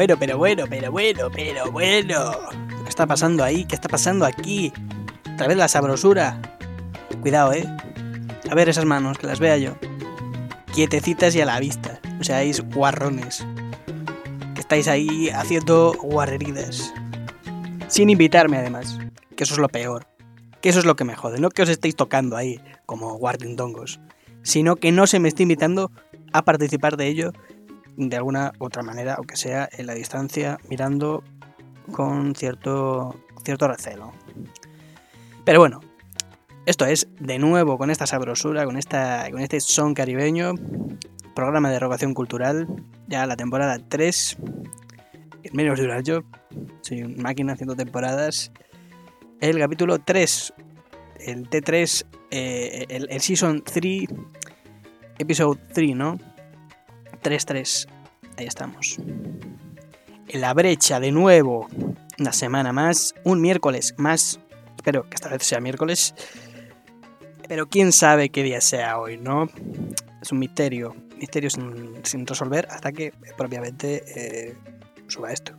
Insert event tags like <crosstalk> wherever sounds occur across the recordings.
bueno, pero bueno, pero bueno, pero bueno. ¿Qué está pasando ahí? ¿Qué está pasando aquí? Otra vez la sabrosura. Cuidado, eh. A ver esas manos, que las vea yo. Quietecitas y a la vista. O seáis guarrones. Que estáis ahí haciendo guarreridas. Sin invitarme, además. Que eso es lo peor. Que eso es lo que me jode. No que os estéis tocando ahí, como guardindongos. Sino que no se me esté invitando a participar de ello de alguna otra manera, aunque sea en la distancia, mirando con cierto, cierto recelo. Pero bueno, esto es de nuevo con esta sabrosura, con, esta, con este son caribeño, programa de erogación cultural, ya la temporada 3, en menos de un año, soy una máquina haciendo temporadas, el capítulo 3, el T3, eh, el, el Season 3, Episode 3, ¿no? 3-3. Ahí estamos. En la brecha de nuevo. Una semana más. Un miércoles más. Espero que esta vez sea miércoles. Pero quién sabe qué día sea hoy, ¿no? Es un misterio. Misterio sin, resolver hasta que propiamente eh, suba esto.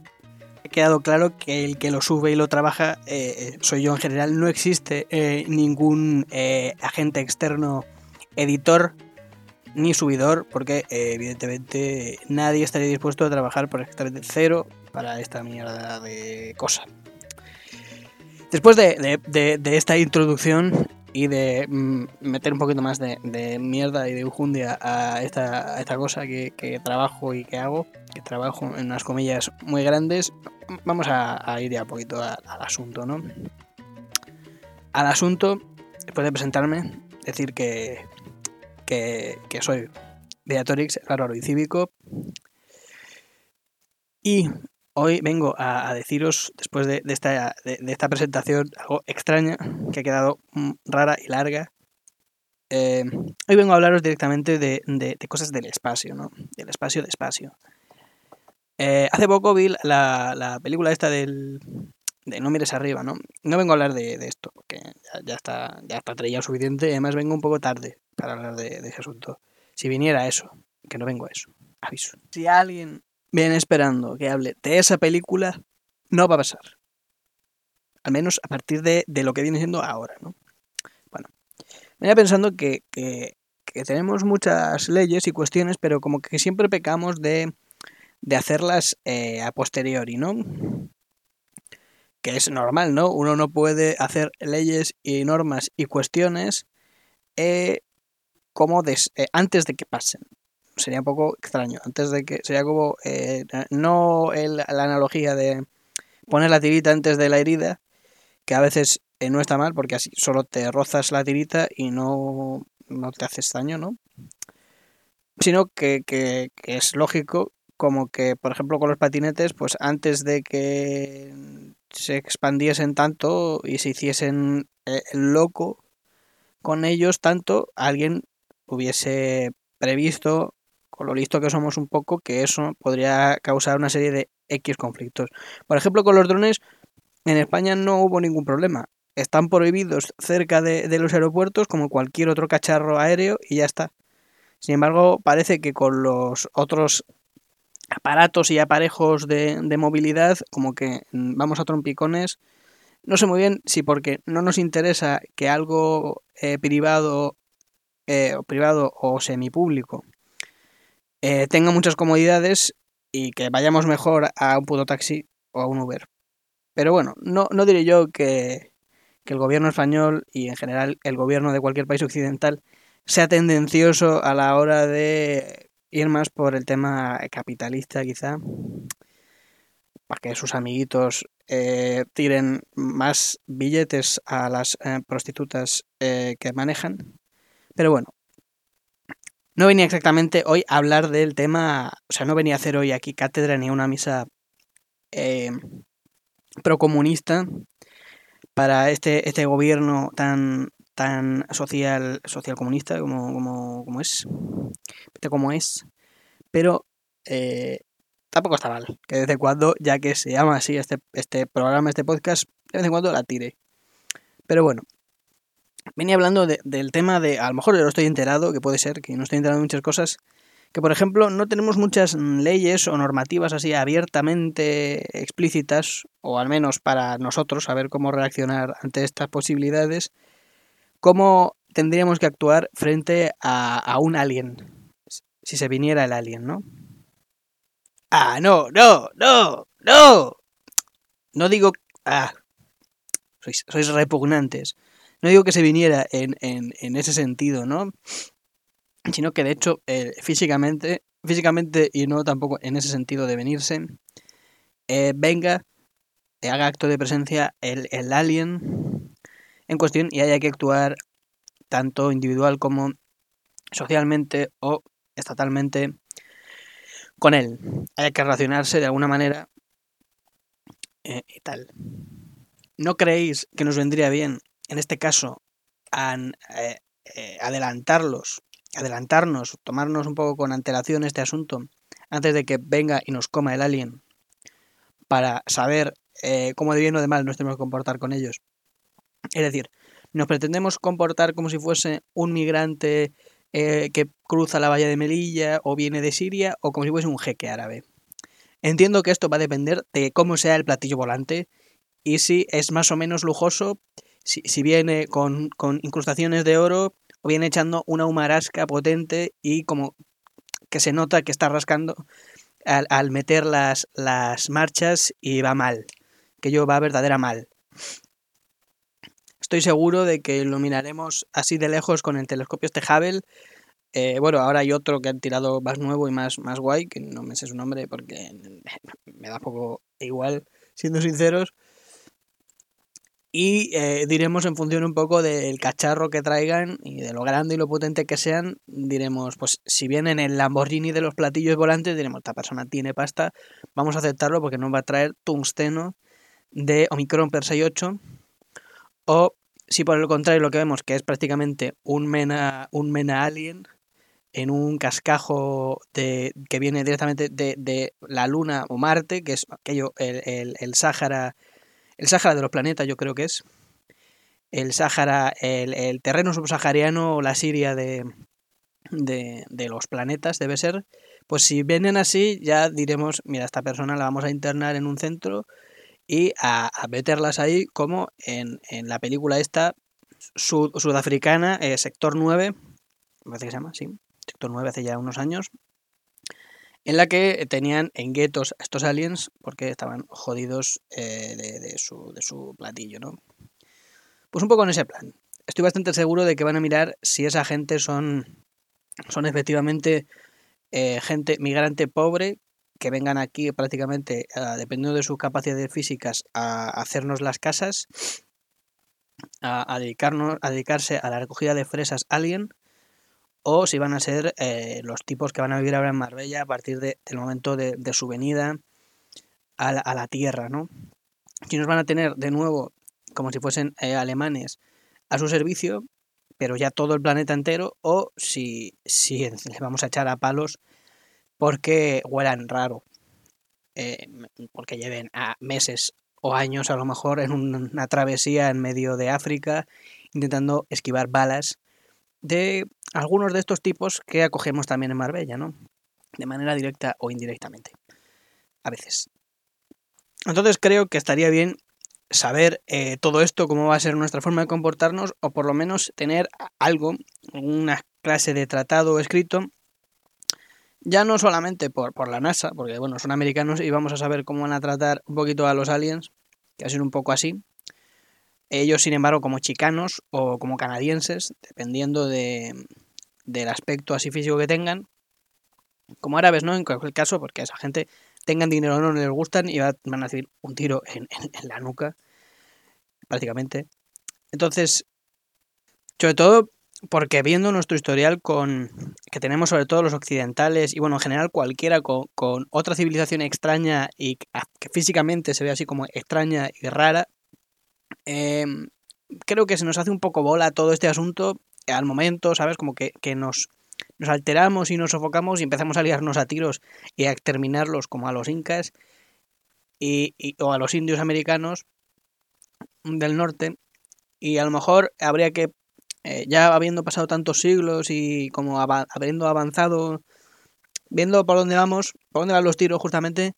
He quedado claro que el que lo sube y lo trabaja eh, soy yo en general. No existe eh, ningún agente externo editor ni subidor, porque eh, evidentemente nadie estaría dispuesto a trabajar por exactamente cero para esta mierda de cosa. Después de, esta introducción y de mm, meter un poquito más de, mierda y de ujundia a esta, cosa que, trabajo y que hago, que trabajo en unas comillas muy grandes, vamos a, ir ya un poquito al asunto, ¿no? Al asunto, después de presentarme, decir que que, soy Beatorix, raro y cívico. Y hoy vengo a, deciros, después de, esta, de, esta, presentación algo extraña, que ha quedado mm, rara y larga, eh, hoy vengo a hablaros directamente de, cosas del espacio, ¿no? Del espacio de espacio. Eh, hace poco vi la, película esta del, de No mires arriba, ¿no? No vengo a hablar de, esto, porque ya, está ya está trillado suficiente, además vengo un poco tarde para hablar de, ese asunto. Si viniera eso, que no vengo a eso, aviso. Si alguien viene esperando que hable de esa película, no va a pasar. Al menos a partir de, lo que viene siendo ahora, ¿no? Bueno, venía pensando que, tenemos muchas leyes y cuestiones, pero como que siempre pecamos de, de hacerlas eh, a posteriori, ¿no? Que es normal, ¿no? Uno no puede hacer leyes y normas y cuestiones eh, como eh, antes de que pasen. Sería un poco extraño. Antes de que. Sería como. Eh, no la analogía de poner la tirita antes de la herida, que a veces no está mal porque así solo te rozas la tirita y no, no te haces daño, ¿no? Sino que, que, es lógico, como que, por ejemplo, con los patinetes, pues antes de que se expandiesen tanto y se hiciesen el loco con ellos tanto, alguien hubiese previsto, con lo listo que somos un poco, que eso podría causar una serie de X conflictos. Por ejemplo, con los drones, en España no hubo ningún problema. Están prohibidos cerca de, los aeropuertos como cualquier otro cacharro aéreo y ya está. Sin embargo, parece que con los otros aparatos y aparejos de, movilidad, como que vamos a trompicones. No sé muy bien si porque no nos interesa que algo eh, privado eh, privado o semipúblico eh, tenga muchas comodidades y que vayamos mejor a un puto taxi o a un Uber. Pero bueno, no, no diré yo que, que el gobierno español y en general el gobierno de cualquier país occidental sea tendencioso a la hora de ir más por el tema capitalista quizá para que sus amiguitos eh, tiren más billetes a las eh, prostitutas que manejan. Pero bueno, no venía exactamente hoy a hablar del tema, o sea, no venía a hacer hoy aquí cátedra ni una misa eh, procomunista para este, este gobierno tan, tan social, social comunista como, como, como es, como es, pero eh, tampoco está mal que de vez en cuando, ya que se llama así este, este programa, este podcast, de vez en cuando la tire. Pero bueno, venía hablando del tema de, a lo mejor yo no estoy enterado, que puede ser que no estoy enterado de muchas cosas, que por ejemplo no tenemos muchas leyes o normativas así abiertamente explícitas, o al menos para nosotros saber cómo reaccionar ante estas posibilidades, cómo tendríamos que actuar frente a, a un alien, si se viniera el alien, ¿no? Ah, no, no, no, no. No digo... Ah, sois, sois repugnantes. No digo que se viniera en, en, en ese sentido, ¿no? Sino que de hecho, eh, físicamente, físicamente y no tampoco en ese sentido de venirse, eh, venga, haga acto de presencia el, el alien en cuestión y haya que actuar tanto individual como socialmente o estatalmente con él. Haya que relacionarse de alguna manera eh, y tal. ¿No creéis que nos vendría bien, en este caso, eh, eh, adelantarlos, adelantarnos, tomarnos un poco con antelación este asunto, antes de que venga y nos coma el alien, para saber cómo de bien o de mal nos tenemos que comportar con ellos? Es decir, nos pretendemos comportar como si fuese un migrante eh, que cruza la valla de Melilla o viene de Siria o como si fuese un jeque árabe. Entiendo que esto va a depender de cómo sea el platillo volante y si es más o menos lujoso, si, si viene con, con, incrustaciones de oro o viene echando una humarasca potente y como que se nota que está rascando al, al meter las, las marchas y va mal, que yo va verdadera mal. Estoy seguro de que lo miraremos así de lejos con el telescopio este Hubble. Eh, bueno, ahora hay otro que han tirado más nuevo y más, más guay, que no me sé su nombre porque <laughs> me da poco igual, siendo sinceros. Y eh, diremos en función un poco del cacharro que traigan y de lo grande y lo potente que sean, diremos, pues si vienen el Lamborghini de los platillos volantes, diremos, esta persona tiene pasta, vamos a aceptarlo porque nos va a traer tungsteno de Omicron per 68 o si por el contrario lo que vemos que es prácticamente un mena, un mena alien en un cascajo de, que viene directamente de, de, la Luna o Marte, que es aquello, el, el, el Sáhara, el Sáhara de los planetas yo creo que es, el Sáhara, el, el terreno subsahariano o la Siria de, de, de, los planetas debe ser, pues si vienen así ya diremos, mira, esta persona la vamos a internar en un centro y a, a meterlas ahí como en, en la película esta sud, sudafricana, eh, Sector 9, me parece que se llama, sí, Sector 9 hace ya unos años, en la que tenían en guetos a estos aliens porque estaban jodidos eh, de, de, su, de su platillo, ¿no? Pues un poco en ese plan. Estoy bastante seguro de que van a mirar si esa gente son, son efectivamente eh, gente migrante pobre que vengan aquí prácticamente, uh, dependiendo de sus capacidades físicas, a hacernos las casas, a, dedicarnos, a dedicarse a la recogida de fresas alien, o si van a ser eh, los tipos que van a vivir ahora en Marbella a partir de, del momento de, su venida a la, Tierra, ¿no? Si nos van a tener de nuevo, como si fuesen eh, alemanes, a su servicio, pero ya todo el planeta entero, o si, si le vamos a echar a palos porque huelan raro, eh, porque lleven a meses o años a lo mejor en una travesía en medio de África intentando esquivar balas de algunos de estos tipos que acogemos también en Marbella, ¿no? De manera directa o indirectamente. A veces. Entonces creo que estaría bien saber eh, todo esto, cómo va a ser nuestra forma de comportarnos, o por lo menos tener algo, una clase de tratado escrito ya no solamente por, por la NASA, porque bueno, son americanos y vamos a saber cómo van a tratar un poquito a los aliens, que va a ser un poco así. Ellos, sin embargo, como chicanos o como canadienses, dependiendo de, del aspecto así físico que tengan, como árabes, ¿no? En cualquier caso, porque a esa gente tengan dinero o no, les gustan y van a recibir un tiro en, en la nuca, prácticamente. Entonces, sobre todo porque viendo nuestro historial con que tenemos sobre todo los occidentales y bueno en general cualquiera con, con, otra civilización extraña y que físicamente se ve así como extraña y rara eh, creo que se nos hace un poco bola todo este asunto al momento sabes como que, que nos nos alteramos y nos sofocamos y empezamos a liarnos a tiros y a exterminarlos como a los incas y, y, o a los indios americanos del norte. Y a lo mejor habría que eh, ya habiendo pasado tantos siglos y como habiendo avanzado viendo por dónde vamos, por dónde van los tiros justamente,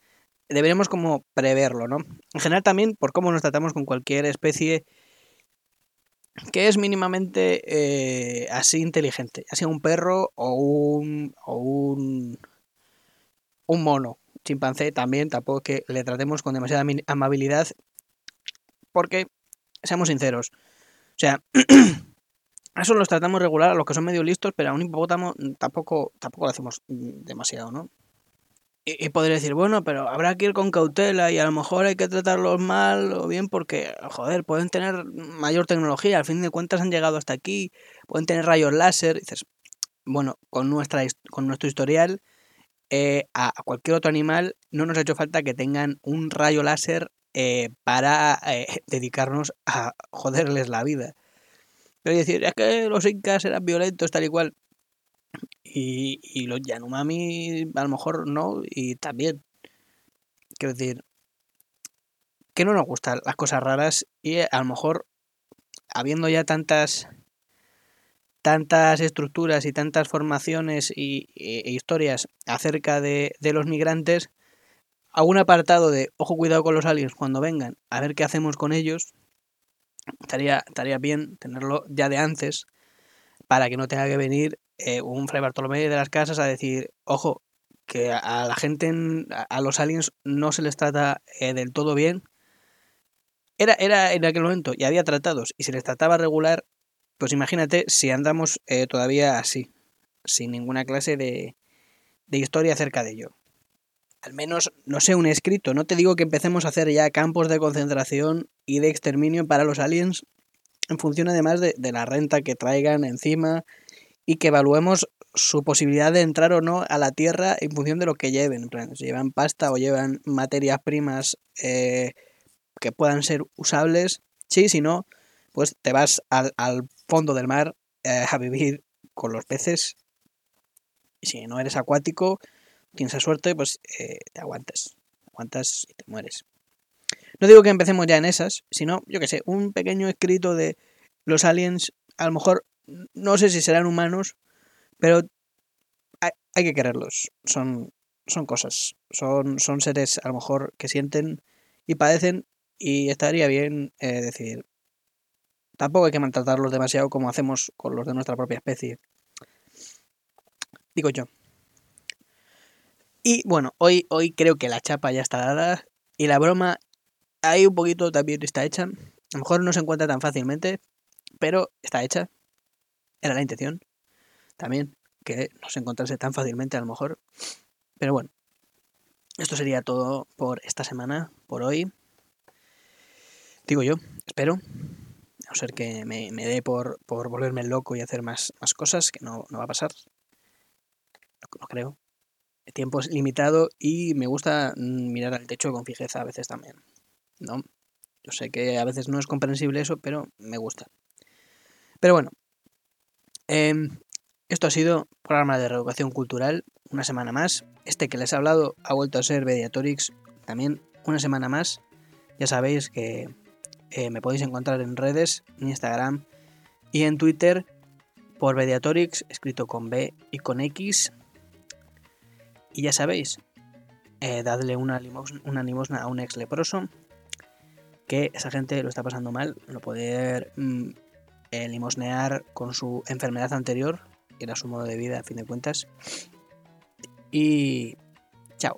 deberíamos como preverlo, ¿no? En general también por cómo nos tratamos con cualquier especie que es mínimamente eh, así inteligente, ya sea un perro o un, o un, un mono, chimpancé también, tampoco que le tratemos con demasiada amabilidad, porque, seamos sinceros, o sea, <clears throat> eso los tratamos regular a los que son medio listos, pero a un hipopótamo tampoco, tampoco lo hacemos demasiado, ¿no? Y, podría decir, bueno, pero habrá que ir con cautela y a lo mejor hay que tratarlos mal o bien porque, joder, pueden tener mayor tecnología, al fin de cuentas han llegado hasta aquí, pueden tener rayos láser. dices, bueno, con, nuestra, con nuestro historial, eh, a, cualquier otro animal no nos ha hecho falta que tengan un rayo láser eh, para eh, <laughs> dedicarnos a joderles la vida. Pero decir, es que los incas eran violentos, tal y cual. Y, y los Yanomami a lo mejor no, y también. Quiero decir, que no nos gustan las cosas raras y a lo mejor habiendo ya tantas tantas estructuras y tantas formaciones y, e, historias acerca de, de, los migrantes, algún apartado de ojo cuidado con los aliens cuando vengan, a ver qué hacemos con ellos, estaría, estaría bien tenerlo ya de antes para que no tenga que venir eh, un Fray Bartolomé de las Casas a decir, ojo, que a, la gente, a los aliens no se les trata eh, del todo bien. Era, era en aquel momento y había tratados y se les trataba regular, pues imagínate si andamos eh, todavía así, sin ninguna clase de, de historia acerca de ello. Al menos, no sé, un escrito. No te digo que empecemos a hacer ya campos de concentración y de exterminio para los aliens, en función además de, la renta que traigan encima y que evaluemos su posibilidad de entrar o no a la Tierra en función de lo que lleven. si llevan pasta o llevan materias primas eh, que puedan ser usables, sí, si no, pues te vas al, fondo del mar eh, a vivir con los peces. Si no eres acuático, tienes suerte, pues eh, te aguantas. Aguantas y te mueres. No digo que empecemos ya en esas, sino, yo que sé, un pequeño escrito de los aliens, a lo mejor no sé si serán humanos, pero hay, que quererlos. Son, son cosas. Son, son seres a lo mejor que sienten y padecen y estaría bien eh, decir, tampoco hay que maltratarlos demasiado como hacemos con los de nuestra propia especie. Digo yo. Y bueno, hoy, hoy creo que la chapa ya está dada y la broma ahí un poquito también está hecha. A lo mejor no se encuentra tan fácilmente, pero está hecha. Era la intención también que no se encontrase tan fácilmente a lo mejor. Pero bueno, esto sería todo por esta semana, por hoy. Digo yo, espero. A no ser que me, dé por, por, volverme loco y hacer más, más cosas, que no, no va a pasar. No, creo. Tiempo es limitado y me gusta mm, mirar al techo con fijeza a veces también. ¿No? Yo sé que a veces no es comprensible eso, pero me gusta. Pero bueno, Em, esto ha sido programa de reeducación cultural, una semana más. Este que les he hablado ha vuelto a ser Mediatorix, también una semana más. Ya sabéis que eh, me podéis encontrar en redes, en Instagram y en Twitter por Mediatorix, escrito con B y con X. Y ya sabéis, eh, dadle una, limosna, a un ex leproso, que esa gente lo está pasando mal, no poder mm, eh, limosnear con su enfermedad anterior, que era su modo de vida a fin de cuentas. Y chao.